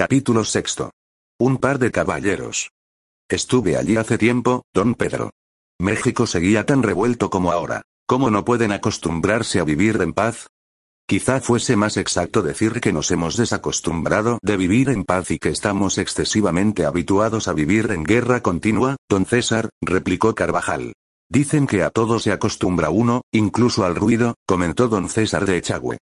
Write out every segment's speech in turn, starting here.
Capítulo sexto. Un par de caballeros. Estuve allí hace tiempo, don Pedro. México seguía tan revuelto como ahora. ¿Cómo no pueden acostumbrarse a vivir en paz? Quizá fuese más exacto decir que nos hemos desacostumbrado de vivir en paz y que estamos excesivamente habituados a vivir en guerra continua, don César, replicó Carvajal. Dicen que a todo se acostumbra uno, incluso al ruido, comentó don César de Echagüe.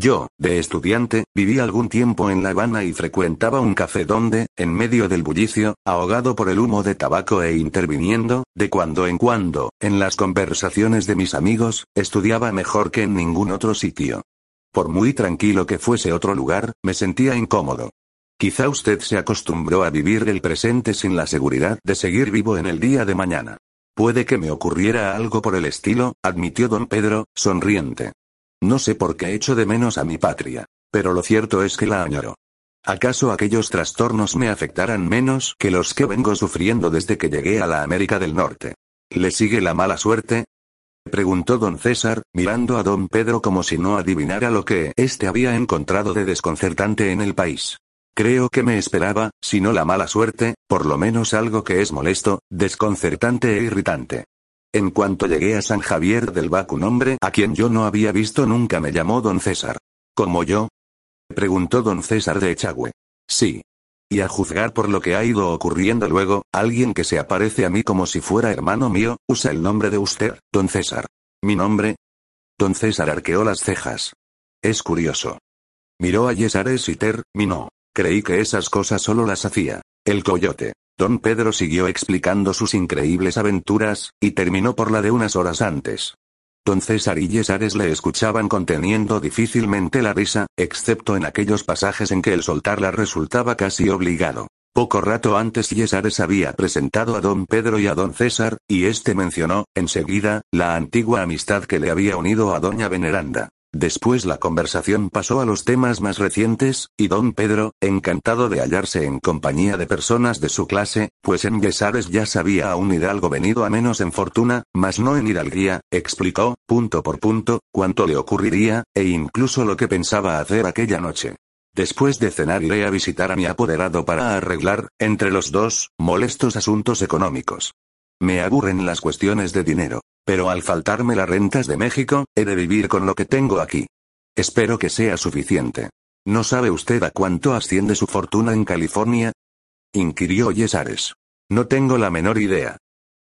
Yo, de estudiante, viví algún tiempo en La Habana y frecuentaba un café donde, en medio del bullicio, ahogado por el humo de tabaco e interviniendo, de cuando en cuando, en las conversaciones de mis amigos, estudiaba mejor que en ningún otro sitio. Por muy tranquilo que fuese otro lugar, me sentía incómodo. Quizá usted se acostumbró a vivir el presente sin la seguridad de seguir vivo en el día de mañana. Puede que me ocurriera algo por el estilo, admitió don Pedro, sonriente. No sé por qué echo de menos a mi patria. Pero lo cierto es que la añoro. ¿Acaso aquellos trastornos me afectaran menos que los que vengo sufriendo desde que llegué a la América del Norte? ¿Le sigue la mala suerte? preguntó don César, mirando a don Pedro como si no adivinara lo que éste había encontrado de desconcertante en el país. Creo que me esperaba, si no la mala suerte, por lo menos algo que es molesto, desconcertante e irritante. En cuanto llegué a San Javier del Bac un hombre a quien yo no había visto nunca me llamó don César. ¿Como yo? Preguntó don César de Echagüe. Sí. Y a juzgar por lo que ha ido ocurriendo luego, alguien que se aparece a mí como si fuera hermano mío, usa el nombre de usted, don César. ¿Mi nombre? Don César arqueó las cejas. Es curioso. Miró a Yesares y terminó. Creí que esas cosas solo las hacía. El coyote. Don Pedro siguió explicando sus increíbles aventuras, y terminó por la de unas horas antes. Don César y Yesares le escuchaban conteniendo difícilmente la risa, excepto en aquellos pasajes en que el soltarla resultaba casi obligado. Poco rato antes Yesares había presentado a don Pedro y a don César, y este mencionó, enseguida, la antigua amistad que le había unido a doña Veneranda. Después la conversación pasó a los temas más recientes, y don Pedro, encantado de hallarse en compañía de personas de su clase, pues en Yesares ya sabía a un hidalgo venido a menos en fortuna, mas no en hidalguía, explicó, punto por punto, cuánto le ocurriría, e incluso lo que pensaba hacer aquella noche. Después de cenar iré a visitar a mi apoderado para arreglar, entre los dos, molestos asuntos económicos. Me aburren las cuestiones de dinero. Pero al faltarme las rentas de México, he de vivir con lo que tengo aquí. Espero que sea suficiente. ¿No sabe usted a cuánto asciende su fortuna en California? inquirió Yesares. No tengo la menor idea.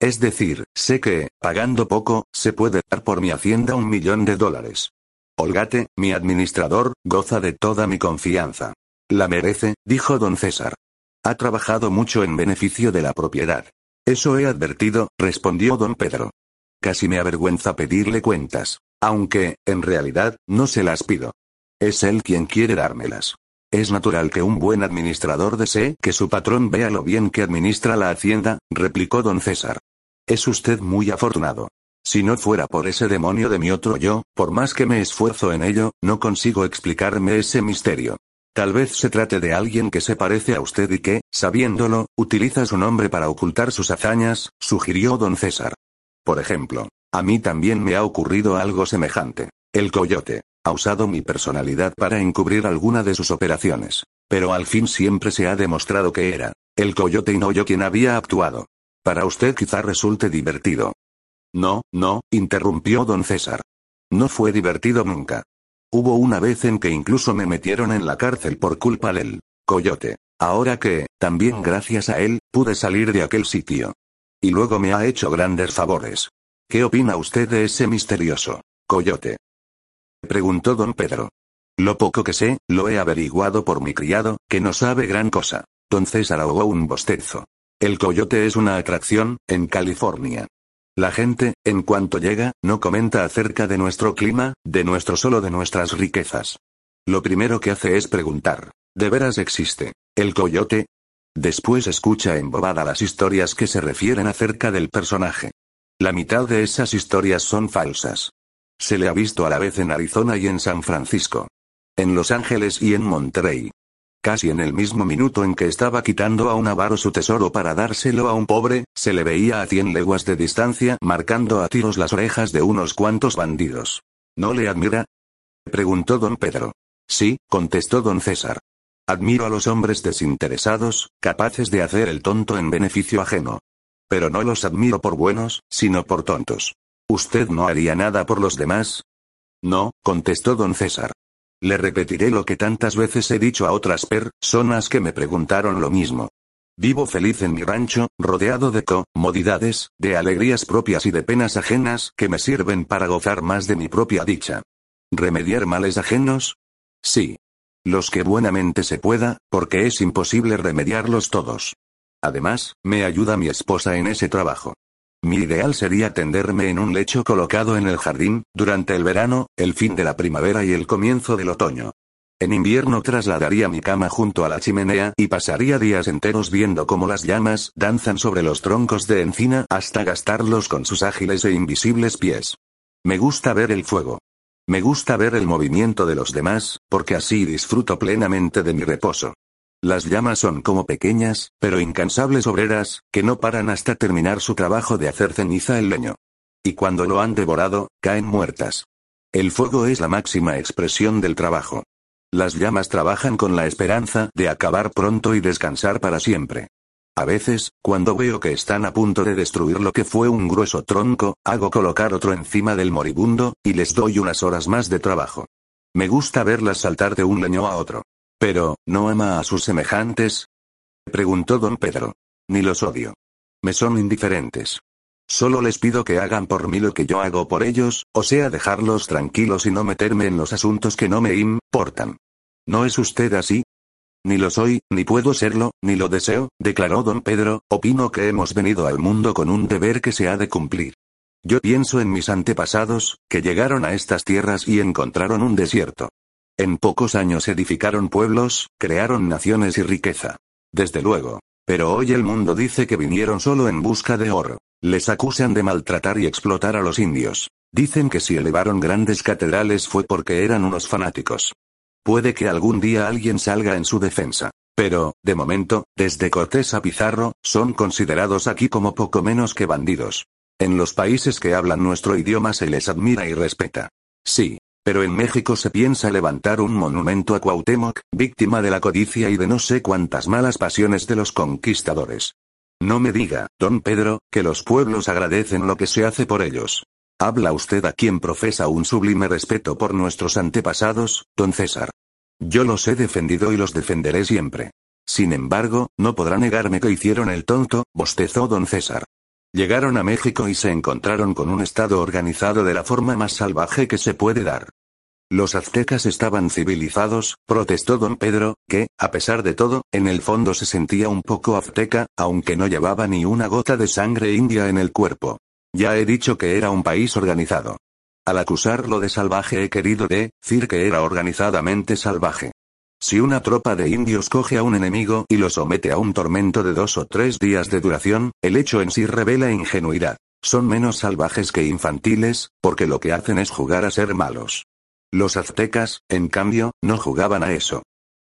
Es decir, sé que, pagando poco, se puede dar por mi hacienda un millón de dólares. Olgate, mi administrador, goza de toda mi confianza. La merece, dijo don César. Ha trabajado mucho en beneficio de la propiedad. Eso he advertido, respondió don Pedro. Casi me avergüenza pedirle cuentas. Aunque, en realidad, no se las pido. Es él quien quiere dármelas. Es natural que un buen administrador desee que su patrón vea lo bien que administra la hacienda, replicó don César. Es usted muy afortunado. Si no fuera por ese demonio de mi otro yo, por más que me esfuerzo en ello, no consigo explicarme ese misterio. Tal vez se trate de alguien que se parece a usted y que, sabiéndolo, utiliza su nombre para ocultar sus hazañas, sugirió don César. Por ejemplo, a mí también me ha ocurrido algo semejante. El coyote ha usado mi personalidad para encubrir alguna de sus operaciones. Pero al fin siempre se ha demostrado que era el coyote y no yo quien había actuado. Para usted quizá resulte divertido. No, no, interrumpió don César. No fue divertido nunca. Hubo una vez en que incluso me metieron en la cárcel por culpa del coyote. Ahora que, también gracias a él, pude salir de aquel sitio. Y luego me ha hecho grandes favores. ¿Qué opina usted de ese misterioso coyote? Preguntó don Pedro. Lo poco que sé, lo he averiguado por mi criado, que no sabe gran cosa. Don César ahogó un bostezo. El coyote es una atracción, en California. La gente, en cuanto llega, no comenta acerca de nuestro clima, de nuestro solo de nuestras riquezas. Lo primero que hace es preguntar, ¿de veras existe el coyote? Después escucha embobada las historias que se refieren acerca del personaje. La mitad de esas historias son falsas. Se le ha visto a la vez en Arizona y en San Francisco. En Los Ángeles y en Monterrey. Casi en el mismo minuto en que estaba quitando a un avaro su tesoro para dárselo a un pobre, se le veía a cien leguas de distancia marcando a tiros las orejas de unos cuantos bandidos. ¿No le admira? preguntó don Pedro. Sí, contestó don César. Admiro a los hombres desinteresados, capaces de hacer el tonto en beneficio ajeno. Pero no los admiro por buenos, sino por tontos. ¿Usted no haría nada por los demás? No, contestó don César. Le repetiré lo que tantas veces he dicho a otras personas que me preguntaron lo mismo. Vivo feliz en mi rancho, rodeado de comodidades, de alegrías propias y de penas ajenas que me sirven para gozar más de mi propia dicha. ¿Remediar males ajenos? Sí. Los que buenamente se pueda, porque es imposible remediarlos todos. Además, me ayuda mi esposa en ese trabajo. Mi ideal sería tenderme en un lecho colocado en el jardín, durante el verano, el fin de la primavera y el comienzo del otoño. En invierno trasladaría mi cama junto a la chimenea y pasaría días enteros viendo cómo las llamas danzan sobre los troncos de encina hasta gastarlos con sus ágiles e invisibles pies. Me gusta ver el fuego. Me gusta ver el movimiento de los demás, porque así disfruto plenamente de mi reposo. Las llamas son como pequeñas, pero incansables obreras, que no paran hasta terminar su trabajo de hacer ceniza el leño. Y cuando lo han devorado, caen muertas. El fuego es la máxima expresión del trabajo. Las llamas trabajan con la esperanza de acabar pronto y descansar para siempre. A veces, cuando veo que están a punto de destruir lo que fue un grueso tronco, hago colocar otro encima del moribundo, y les doy unas horas más de trabajo. Me gusta verlas saltar de un leño a otro. Pero, ¿no ama a sus semejantes? Preguntó don Pedro. Ni los odio. Me son indiferentes. Solo les pido que hagan por mí lo que yo hago por ellos, o sea dejarlos tranquilos y no meterme en los asuntos que no me importan. ¿No es usted así? Ni lo soy, ni puedo serlo, ni lo deseo, declaró don Pedro, opino que hemos venido al mundo con un deber que se ha de cumplir. Yo pienso en mis antepasados, que llegaron a estas tierras y encontraron un desierto. En pocos años edificaron pueblos, crearon naciones y riqueza. Desde luego. Pero hoy el mundo dice que vinieron solo en busca de oro. Les acusan de maltratar y explotar a los indios. Dicen que si elevaron grandes catedrales fue porque eran unos fanáticos. Puede que algún día alguien salga en su defensa. Pero, de momento, desde Cortés a Pizarro, son considerados aquí como poco menos que bandidos. En los países que hablan nuestro idioma se les admira y respeta. Sí. Pero en México se piensa levantar un monumento a Cuauhtémoc, víctima de la codicia y de no sé cuántas malas pasiones de los conquistadores. No me diga, don Pedro, que los pueblos agradecen lo que se hace por ellos. Habla usted a quien profesa un sublime respeto por nuestros antepasados, don César. Yo los he defendido y los defenderé siempre. Sin embargo, no podrá negarme que hicieron el tonto, bostezó don César. Llegaron a México y se encontraron con un estado organizado de la forma más salvaje que se puede dar. Los aztecas estaban civilizados, protestó don Pedro, que, a pesar de todo, en el fondo se sentía un poco azteca, aunque no llevaba ni una gota de sangre india en el cuerpo. Ya he dicho que era un país organizado. Al acusarlo de salvaje he querido decir que era organizadamente salvaje. Si una tropa de indios coge a un enemigo y lo somete a un tormento de dos o tres días de duración, el hecho en sí revela ingenuidad. Son menos salvajes que infantiles, porque lo que hacen es jugar a ser malos. Los aztecas, en cambio, no jugaban a eso.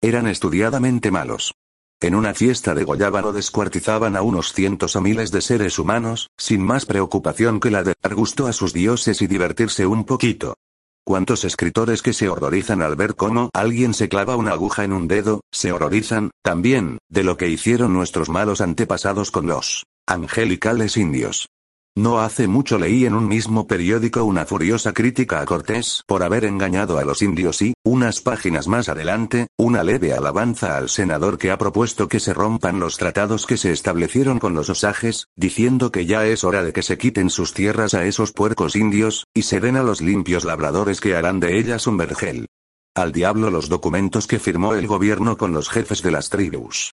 Eran estudiadamente malos. En una fiesta de Goyábano descuartizaban a unos cientos o miles de seres humanos, sin más preocupación que la de dar gusto a sus dioses y divertirse un poquito. ¿Cuántos escritores que se horrorizan al ver cómo alguien se clava una aguja en un dedo, se horrorizan, también, de lo que hicieron nuestros malos antepasados con los angelicales indios? No hace mucho leí en un mismo periódico una furiosa crítica a Cortés por haber engañado a los indios y, unas páginas más adelante, una leve alabanza al senador que ha propuesto que se rompan los tratados que se establecieron con los osajes, diciendo que ya es hora de que se quiten sus tierras a esos puercos indios, y se den a los limpios labradores que harán de ellas un vergel. Al diablo los documentos que firmó el gobierno con los jefes de las tribus.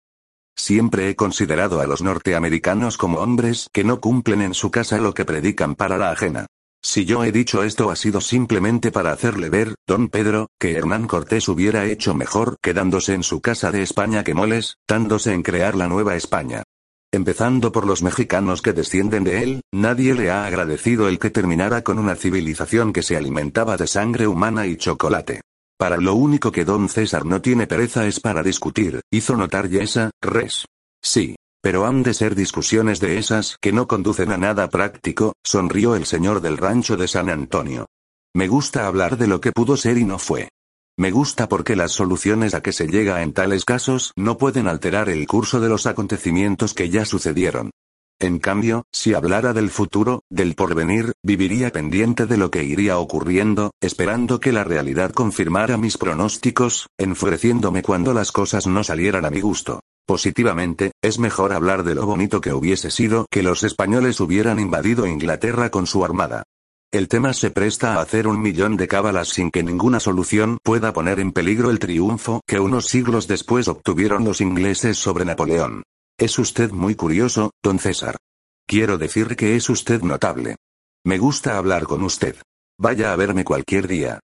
Siempre he considerado a los norteamericanos como hombres que no cumplen en su casa lo que predican para la ajena. Si yo he dicho esto ha sido simplemente para hacerle ver, don Pedro, que Hernán Cortés hubiera hecho mejor quedándose en su casa de España que moles, dándose en crear la Nueva España. Empezando por los mexicanos que descienden de él, nadie le ha agradecido el que terminara con una civilización que se alimentaba de sangre humana y chocolate. Para lo único que don César no tiene pereza es para discutir, hizo notar Yesa, res. Sí. Pero han de ser discusiones de esas que no conducen a nada práctico, sonrió el señor del rancho de San Antonio. Me gusta hablar de lo que pudo ser y no fue. Me gusta porque las soluciones a que se llega en tales casos no pueden alterar el curso de los acontecimientos que ya sucedieron. En cambio, si hablara del futuro, del porvenir, viviría pendiente de lo que iría ocurriendo, esperando que la realidad confirmara mis pronósticos, enfureciéndome cuando las cosas no salieran a mi gusto. Positivamente, es mejor hablar de lo bonito que hubiese sido que los españoles hubieran invadido Inglaterra con su armada. El tema se presta a hacer un millón de cábalas sin que ninguna solución pueda poner en peligro el triunfo que unos siglos después obtuvieron los ingleses sobre Napoleón. Es usted muy curioso, don César. Quiero decir que es usted notable. Me gusta hablar con usted. Vaya a verme cualquier día.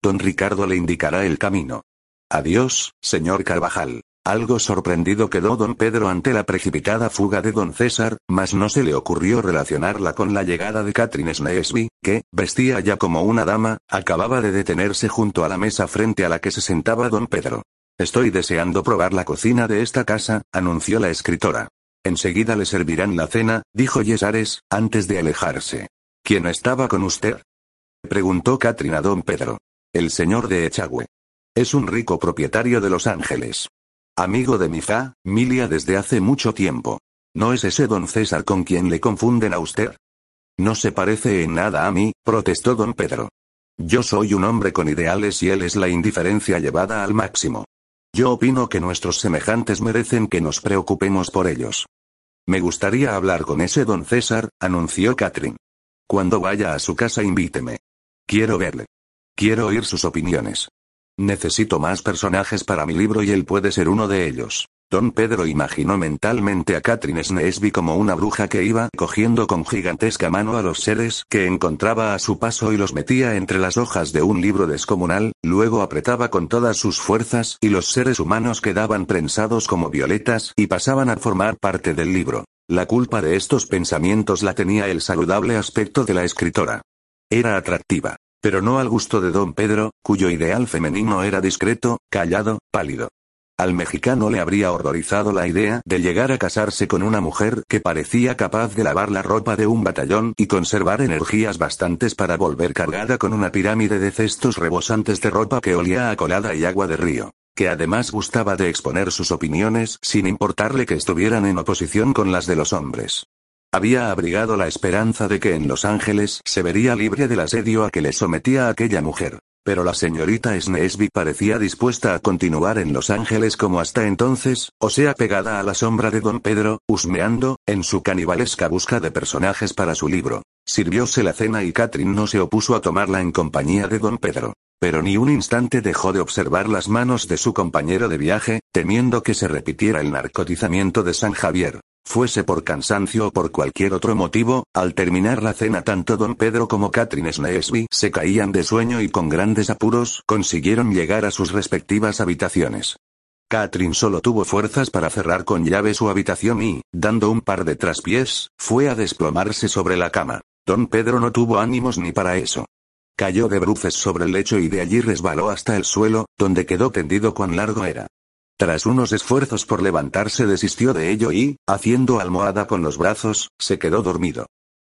Don Ricardo le indicará el camino. Adiós, señor Carvajal. Algo sorprendido quedó don Pedro ante la precipitada fuga de don César, mas no se le ocurrió relacionarla con la llegada de Catherine Sneesby, que, vestía ya como una dama, acababa de detenerse junto a la mesa frente a la que se sentaba don Pedro. Estoy deseando probar la cocina de esta casa, anunció la escritora. Enseguida le servirán la cena, dijo Yesares, antes de alejarse. ¿Quién estaba con usted? preguntó Catherine a don Pedro. El señor de Echagüe. Es un rico propietario de Los Ángeles. Amigo de mi fa, Milia desde hace mucho tiempo. ¿No es ese don César con quien le confunden a usted? No se parece en nada a mí, protestó don Pedro. Yo soy un hombre con ideales y él es la indiferencia llevada al máximo. Yo opino que nuestros semejantes merecen que nos preocupemos por ellos. Me gustaría hablar con ese don César, anunció Catherine. Cuando vaya a su casa invíteme. Quiero verle. Quiero oír sus opiniones. Necesito más personajes para mi libro y él puede ser uno de ellos. Don Pedro imaginó mentalmente a Catherine Sneesby como una bruja que iba cogiendo con gigantesca mano a los seres que encontraba a su paso y los metía entre las hojas de un libro descomunal, luego apretaba con todas sus fuerzas y los seres humanos quedaban prensados como violetas y pasaban a formar parte del libro. La culpa de estos pensamientos la tenía el saludable aspecto de la escritora. Era atractiva. Pero no al gusto de don Pedro, cuyo ideal femenino era discreto, callado, pálido. Al mexicano le habría horrorizado la idea de llegar a casarse con una mujer que parecía capaz de lavar la ropa de un batallón y conservar energías bastantes para volver cargada con una pirámide de cestos rebosantes de ropa que olía a colada y agua de río, que además gustaba de exponer sus opiniones sin importarle que estuvieran en oposición con las de los hombres. Había abrigado la esperanza de que en Los Ángeles se vería libre del asedio a que le sometía aquella mujer. Pero la señorita Sneesby parecía dispuesta a continuar en Los Ángeles como hasta entonces, o sea pegada a la sombra de don Pedro, husmeando, en su canibalesca busca de personajes para su libro. Sirvióse la cena y Catherine no se opuso a tomarla en compañía de don Pedro. Pero ni un instante dejó de observar las manos de su compañero de viaje, temiendo que se repitiera el narcotizamiento de San Javier. Fuese por cansancio o por cualquier otro motivo, al terminar la cena tanto don Pedro como Catherine Sneesby se caían de sueño y con grandes apuros consiguieron llegar a sus respectivas habitaciones. Catherine solo tuvo fuerzas para cerrar con llave su habitación y, dando un par de traspiés, fue a desplomarse sobre la cama. Don Pedro no tuvo ánimos ni para eso. Cayó de bruces sobre el lecho y de allí resbaló hasta el suelo, donde quedó tendido cuán largo era. Tras unos esfuerzos por levantarse desistió de ello y, haciendo almohada con los brazos, se quedó dormido.